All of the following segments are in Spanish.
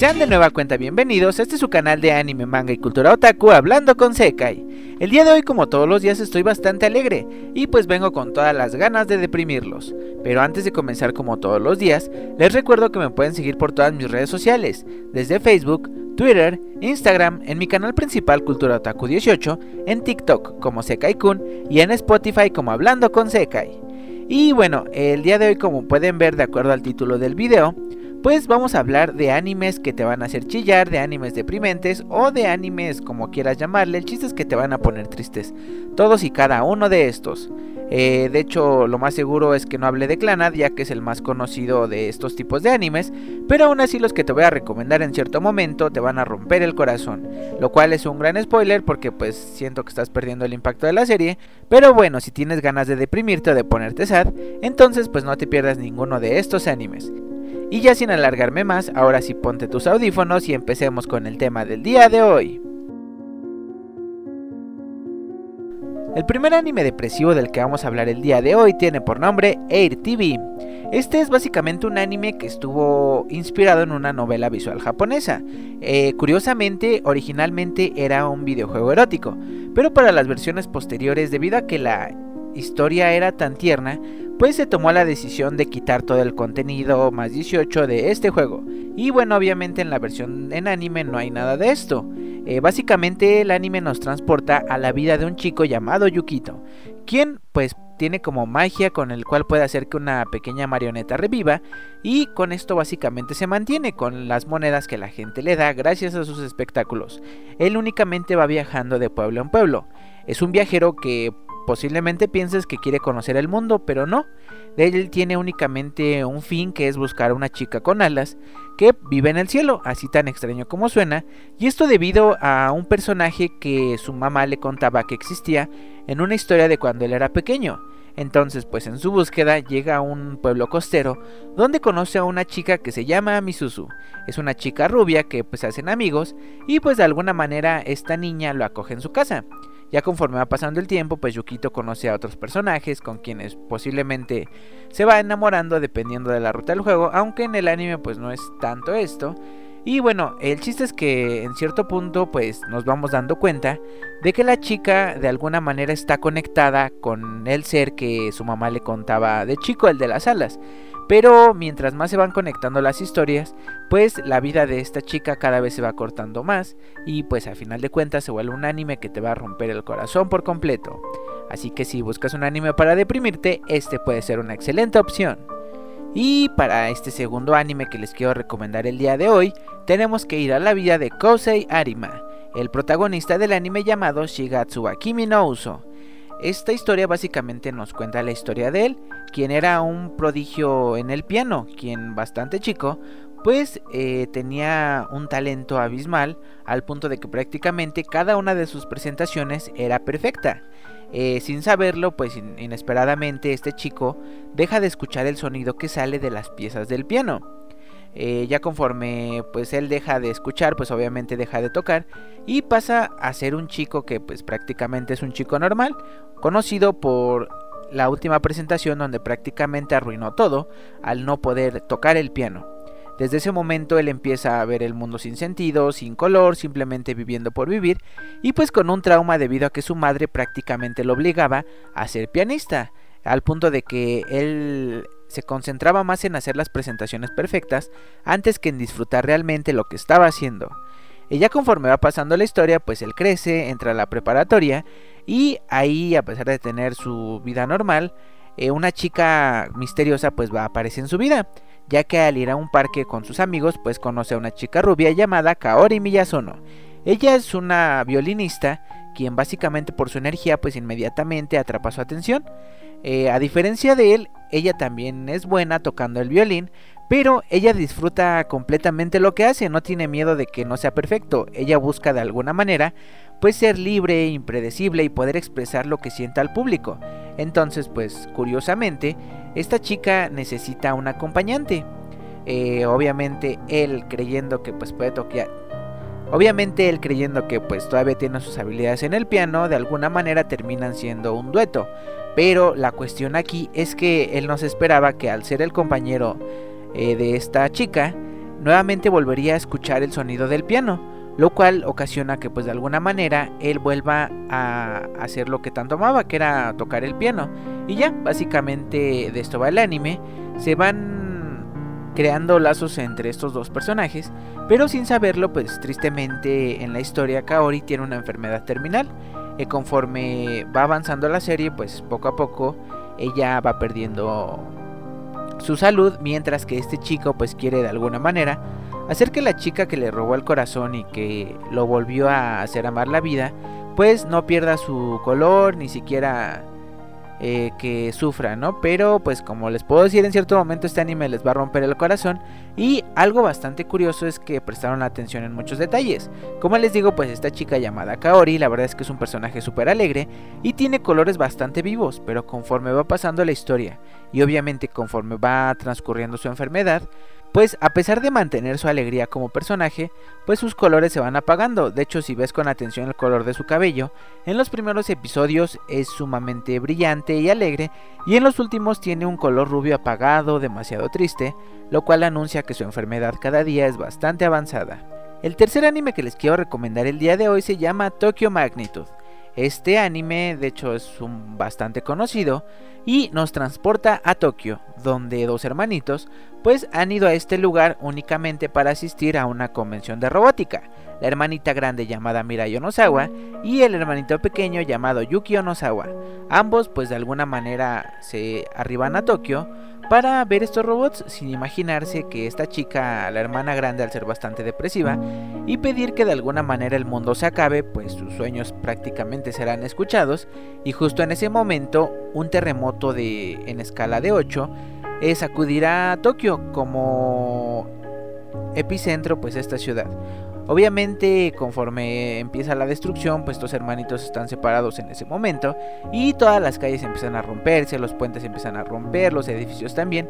Sean de nueva cuenta bienvenidos, este es su canal de anime, manga y cultura otaku hablando con Sekai. El día de hoy como todos los días estoy bastante alegre y pues vengo con todas las ganas de deprimirlos. Pero antes de comenzar como todos los días, les recuerdo que me pueden seguir por todas mis redes sociales, desde Facebook, Twitter, Instagram, en mi canal principal Cultura Otaku 18, en TikTok como Sekai Kun y en Spotify como Hablando con Sekai. Y bueno, el día de hoy como pueden ver de acuerdo al título del video, pues vamos a hablar de animes que te van a hacer chillar, de animes deprimentes o de animes como quieras llamarle. El chiste es que te van a poner tristes. Todos y cada uno de estos. Eh, de hecho, lo más seguro es que no hable de Clanad, ya que es el más conocido de estos tipos de animes. Pero aún así, los que te voy a recomendar en cierto momento te van a romper el corazón. Lo cual es un gran spoiler porque, pues, siento que estás perdiendo el impacto de la serie. Pero bueno, si tienes ganas de deprimirte o de ponerte sad, entonces, pues no te pierdas ninguno de estos animes. Y ya sin alargarme más, ahora sí ponte tus audífonos y empecemos con el tema del día de hoy. El primer anime depresivo del que vamos a hablar el día de hoy tiene por nombre Air TV. Este es básicamente un anime que estuvo inspirado en una novela visual japonesa. Eh, curiosamente, originalmente era un videojuego erótico, pero para las versiones posteriores, debido a que la historia era tan tierna, pues se tomó la decisión de quitar todo el contenido más 18 de este juego. Y bueno, obviamente en la versión en anime no hay nada de esto. Eh, básicamente el anime nos transporta a la vida de un chico llamado Yukito, quien pues tiene como magia con el cual puede hacer que una pequeña marioneta reviva y con esto básicamente se mantiene con las monedas que la gente le da gracias a sus espectáculos. Él únicamente va viajando de pueblo en pueblo. Es un viajero que Posiblemente pienses que quiere conocer el mundo, pero no. Él tiene únicamente un fin que es buscar a una chica con alas que vive en el cielo, así tan extraño como suena, y esto debido a un personaje que su mamá le contaba que existía en una historia de cuando él era pequeño. Entonces, pues en su búsqueda llega a un pueblo costero donde conoce a una chica que se llama Misuzu. Es una chica rubia que pues hacen amigos y pues de alguna manera esta niña lo acoge en su casa. Ya conforme va pasando el tiempo, pues Yukito conoce a otros personajes con quienes posiblemente se va enamorando dependiendo de la ruta del juego, aunque en el anime pues no es tanto esto. Y bueno, el chiste es que en cierto punto pues nos vamos dando cuenta de que la chica de alguna manera está conectada con el ser que su mamá le contaba de chico, el de las alas. Pero mientras más se van conectando las historias, pues la vida de esta chica cada vez se va cortando más y pues a final de cuentas se vuelve un anime que te va a romper el corazón por completo. Así que si buscas un anime para deprimirte, este puede ser una excelente opción. Y para este segundo anime que les quiero recomendar el día de hoy, tenemos que ir a la vida de Kosei Arima, el protagonista del anime llamado Shigatsu wa Kimi no Uso. Esta historia básicamente nos cuenta la historia de él, quien era un prodigio en el piano, quien bastante chico, pues eh, tenía un talento abismal al punto de que prácticamente cada una de sus presentaciones era perfecta. Eh, sin saberlo, pues inesperadamente este chico deja de escuchar el sonido que sale de las piezas del piano. Eh, ya conforme pues él deja de escuchar, pues obviamente deja de tocar y pasa a ser un chico que pues prácticamente es un chico normal, conocido por la última presentación donde prácticamente arruinó todo al no poder tocar el piano. Desde ese momento él empieza a ver el mundo sin sentido, sin color, simplemente viviendo por vivir y pues con un trauma debido a que su madre prácticamente lo obligaba a ser pianista, al punto de que él se concentraba más en hacer las presentaciones perfectas antes que en disfrutar realmente lo que estaba haciendo. Y ya conforme va pasando la historia, pues él crece, entra a la preparatoria y ahí, a pesar de tener su vida normal, eh, una chica misteriosa pues va a aparecer en su vida, ya que al ir a un parque con sus amigos pues conoce a una chica rubia llamada Kaori Miyazono. Ella es una violinista quien básicamente por su energía pues inmediatamente atrapa su atención. Eh, a diferencia de él, ella también es buena tocando el violín, pero ella disfruta completamente lo que hace, no tiene miedo de que no sea perfecto, ella busca de alguna manera pues ser libre, impredecible y poder expresar lo que sienta al público. Entonces pues curiosamente, esta chica necesita un acompañante. Eh, obviamente él creyendo que pues puede tocar Obviamente él creyendo que pues todavía tiene sus habilidades en el piano, de alguna manera terminan siendo un dueto. Pero la cuestión aquí es que él no se esperaba que al ser el compañero eh, de esta chica, nuevamente volvería a escuchar el sonido del piano, lo cual ocasiona que pues de alguna manera él vuelva a hacer lo que tanto amaba, que era tocar el piano. Y ya, básicamente de esto va el anime, se van creando lazos entre estos dos personajes, pero sin saberlo pues tristemente en la historia Kaori tiene una enfermedad terminal y conforme va avanzando la serie pues poco a poco ella va perdiendo su salud mientras que este chico pues quiere de alguna manera hacer que la chica que le robó el corazón y que lo volvió a hacer amar la vida, pues no pierda su color, ni siquiera eh, que sufra, ¿no? Pero pues como les puedo decir, en cierto momento este anime les va a romper el corazón y algo bastante curioso es que prestaron atención en muchos detalles. Como les digo, pues esta chica llamada Kaori, la verdad es que es un personaje súper alegre y tiene colores bastante vivos, pero conforme va pasando la historia y obviamente conforme va transcurriendo su enfermedad, pues a pesar de mantener su alegría como personaje, pues sus colores se van apagando. De hecho, si ves con atención el color de su cabello, en los primeros episodios es sumamente brillante y alegre, y en los últimos tiene un color rubio apagado, demasiado triste, lo cual anuncia que su enfermedad cada día es bastante avanzada. El tercer anime que les quiero recomendar el día de hoy se llama Tokyo Magnitude. Este anime, de hecho, es un bastante conocido y nos transporta a Tokio, donde dos hermanitos pues han ido a este lugar únicamente para asistir a una convención de robótica. La hermanita grande llamada Mirai Onosawa y el hermanito pequeño llamado Yuki Onosawa. Ambos pues de alguna manera se arriban a Tokio para ver estos robots sin imaginarse que esta chica, la hermana grande al ser bastante depresiva, y pedir que de alguna manera el mundo se acabe, pues sus sueños prácticamente serán escuchados, y justo en ese momento un terremoto de, en escala de 8 eh, sacudirá a Tokio como epicentro pues esta ciudad. Obviamente, conforme empieza la destrucción, pues estos hermanitos están separados en ese momento y todas las calles empiezan a romperse, los puentes empiezan a romper, los edificios también.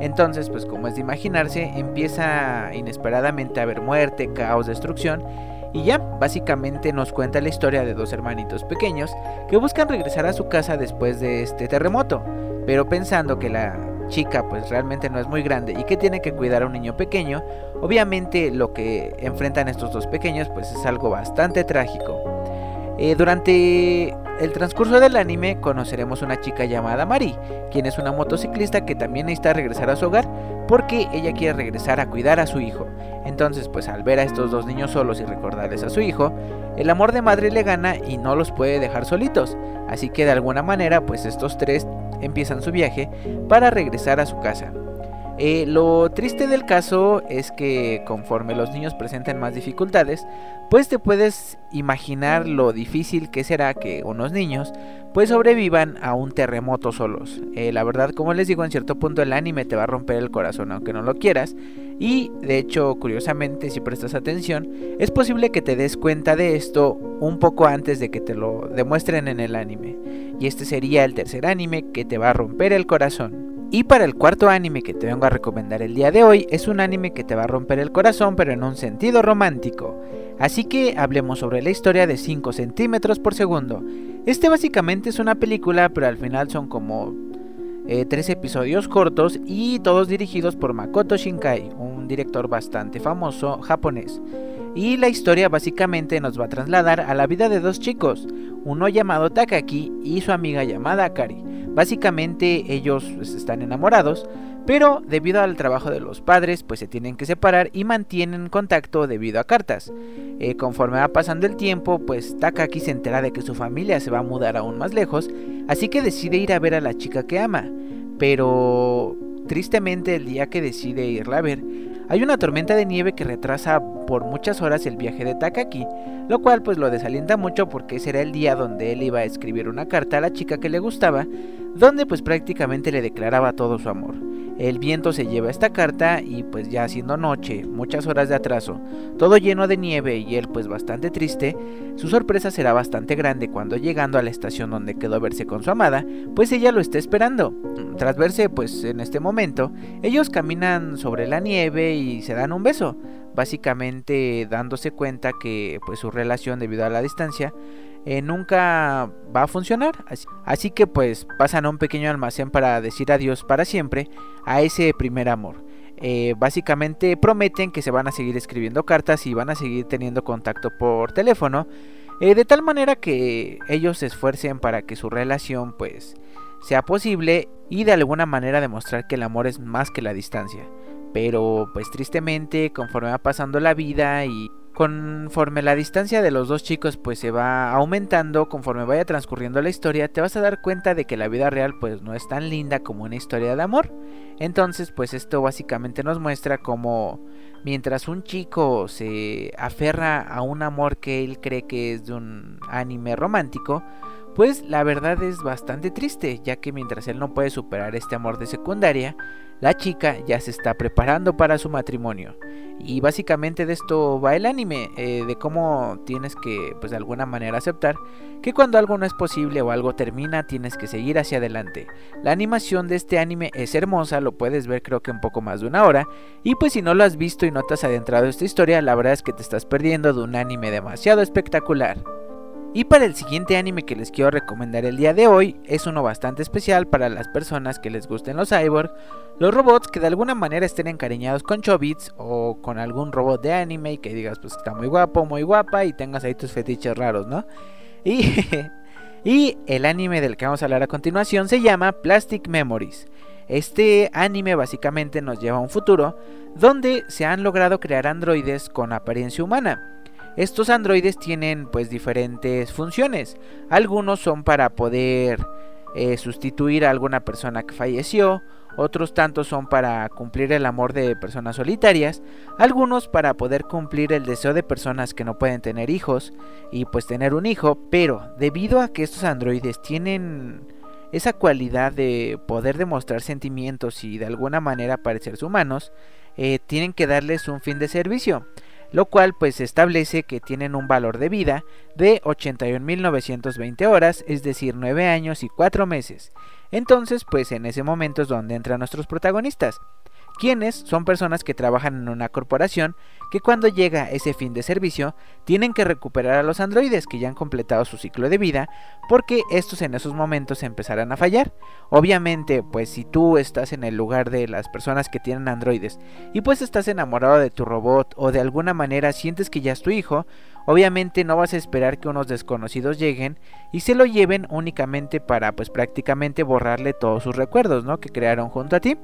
Entonces, pues como es de imaginarse, empieza inesperadamente a haber muerte, caos, destrucción. Y ya, básicamente nos cuenta la historia de dos hermanitos pequeños que buscan regresar a su casa después de este terremoto, pero pensando que la chica pues realmente no es muy grande y que tiene que cuidar a un niño pequeño, obviamente lo que enfrentan estos dos pequeños pues es algo bastante trágico. Eh, durante el transcurso del anime conoceremos una chica llamada Mari, quien es una motociclista que también necesita regresar a su hogar porque ella quiere regresar a cuidar a su hijo. Entonces, pues al ver a estos dos niños solos y recordarles a su hijo, el amor de madre le gana y no los puede dejar solitos. Así que de alguna manera, pues estos tres empiezan su viaje para regresar a su casa. Eh, lo triste del caso es que conforme los niños presentan más dificultades, pues te puedes imaginar lo difícil que será que unos niños pues sobrevivan a un terremoto solos. Eh, la verdad, como les digo, en cierto punto el anime te va a romper el corazón aunque no lo quieras. Y de hecho, curiosamente, si prestas atención, es posible que te des cuenta de esto un poco antes de que te lo demuestren en el anime. Y este sería el tercer anime que te va a romper el corazón. Y para el cuarto anime que te vengo a recomendar el día de hoy, es un anime que te va a romper el corazón pero en un sentido romántico. Así que hablemos sobre la historia de 5 centímetros por segundo. Este básicamente es una película pero al final son como eh, tres episodios cortos y todos dirigidos por Makoto Shinkai, director bastante famoso japonés. Y la historia básicamente nos va a trasladar a la vida de dos chicos, uno llamado Takaki y su amiga llamada Akari. Básicamente ellos pues, están enamorados, pero debido al trabajo de los padres, pues se tienen que separar y mantienen contacto debido a cartas. Eh, conforme va pasando el tiempo, pues Takaki se entera de que su familia se va a mudar aún más lejos, así que decide ir a ver a la chica que ama. Pero tristemente el día que decide irla a ver, hay una tormenta de nieve que retrasa por muchas horas el viaje de Takaki, lo cual pues lo desalienta mucho porque ese era el día donde él iba a escribir una carta a la chica que le gustaba, donde pues prácticamente le declaraba todo su amor. El viento se lleva esta carta y pues ya siendo noche, muchas horas de atraso, todo lleno de nieve y él pues bastante triste, su sorpresa será bastante grande cuando llegando a la estación donde quedó verse con su amada, pues ella lo está esperando. Tras verse pues en este momento, ellos caminan sobre la nieve y se dan un beso, básicamente dándose cuenta que pues su relación debido a la distancia eh, nunca va a funcionar. Así, que pues pasan a un pequeño almacén para decir adiós para siempre a ese primer amor. eh, básicamente prometen que se van a seguir escribiendo cartas y van a seguir teniendo contacto por teléfono. Eh, de tal manera que ellos se esfuercen para que su relación pues sea posible y de alguna manera demostrar que el amor es más que la distancia. Pero pues tristemente conforme va pasando la vida y conforme la distancia de los dos chicos pues se va aumentando, conforme vaya transcurriendo la historia, te vas a dar cuenta de que la vida real pues no es tan linda como una historia de amor. Entonces pues esto básicamente nos muestra como mientras un chico se aferra a un amor que él cree que es de un anime romántico, pues la verdad es bastante triste, ya que mientras él no puede superar este amor de secundaria, la chica ya se está preparando para su matrimonio. Y básicamente de esto va el anime, eh, de cómo tienes que, pues de alguna manera aceptar que cuando algo no es posible o algo termina, tienes que seguir hacia adelante. La animación de este anime es hermosa, lo puedes ver creo que un poco más de una hora. Y pues si no lo has visto y no te has adentrado en esta historia, la verdad es que te estás perdiendo de un anime demasiado espectacular. Y para el siguiente anime que les quiero recomendar el día de hoy, es uno bastante especial para las personas que les gusten los cyborg, los robots que de alguna manera estén encariñados con Chobits o con algún robot de anime y que digas pues está muy guapo, muy guapa y tengas ahí tus fetiches raros, ¿no? Y, y el anime del que vamos a hablar a continuación se llama Plastic Memories. Este anime básicamente nos lleva a un futuro donde se han logrado crear androides con apariencia humana estos androides tienen pues diferentes funciones. Algunos son para poder eh, sustituir a alguna persona que falleció, otros tantos son para cumplir el amor de personas solitarias, algunos para poder cumplir el deseo de personas que no pueden tener hijos y pues tener un hijo, pero debido a que estos androides tienen esa cualidad de poder demostrar sentimientos y de alguna manera parecerse humanos, eh, tienen que darles un fin de servicio lo cual pues establece que tienen un valor de vida de 81.920 horas, es decir, 9 años y 4 meses. Entonces pues en ese momento es donde entran nuestros protagonistas quienes son personas que trabajan en una corporación que cuando llega ese fin de servicio tienen que recuperar a los androides que ya han completado su ciclo de vida porque estos en esos momentos empezarán a fallar. Obviamente, pues si tú estás en el lugar de las personas que tienen androides y pues estás enamorado de tu robot o de alguna manera sientes que ya es tu hijo, obviamente no vas a esperar que unos desconocidos lleguen y se lo lleven únicamente para pues prácticamente borrarle todos sus recuerdos, ¿no? que crearon junto a ti.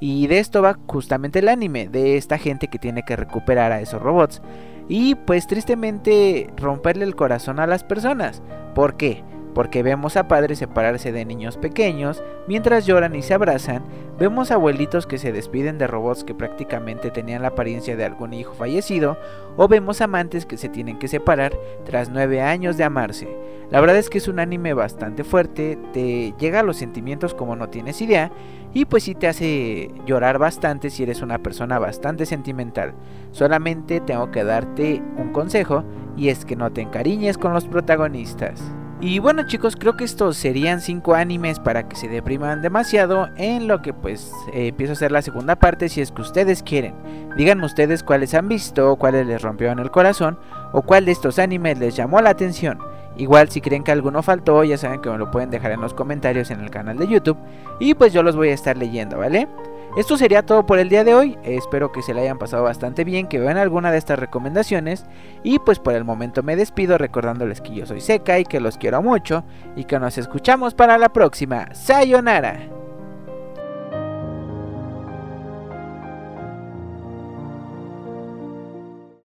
Y de esto va justamente el anime, de esta gente que tiene que recuperar a esos robots. Y pues tristemente romperle el corazón a las personas. ¿Por qué? Porque vemos a padres separarse de niños pequeños mientras lloran y se abrazan, vemos abuelitos que se despiden de robots que prácticamente tenían la apariencia de algún hijo fallecido, o vemos amantes que se tienen que separar tras nueve años de amarse. La verdad es que es un anime bastante fuerte, te llega a los sentimientos como no tienes idea, y pues sí te hace llorar bastante si eres una persona bastante sentimental. Solamente tengo que darte un consejo, y es que no te encariñes con los protagonistas. Y bueno chicos, creo que estos serían 5 animes para que se depriman demasiado en lo que pues eh, empiezo a hacer la segunda parte si es que ustedes quieren. Díganme ustedes cuáles han visto, cuáles les rompió en el corazón o cuál de estos animes les llamó la atención. Igual si creen que alguno faltó ya saben que me lo pueden dejar en los comentarios en el canal de YouTube y pues yo los voy a estar leyendo, ¿vale? Esto sería todo por el día de hoy, espero que se le hayan pasado bastante bien, que vean alguna de estas recomendaciones y pues por el momento me despido recordándoles que yo soy Seca y que los quiero mucho y que nos escuchamos para la próxima. Sayonara.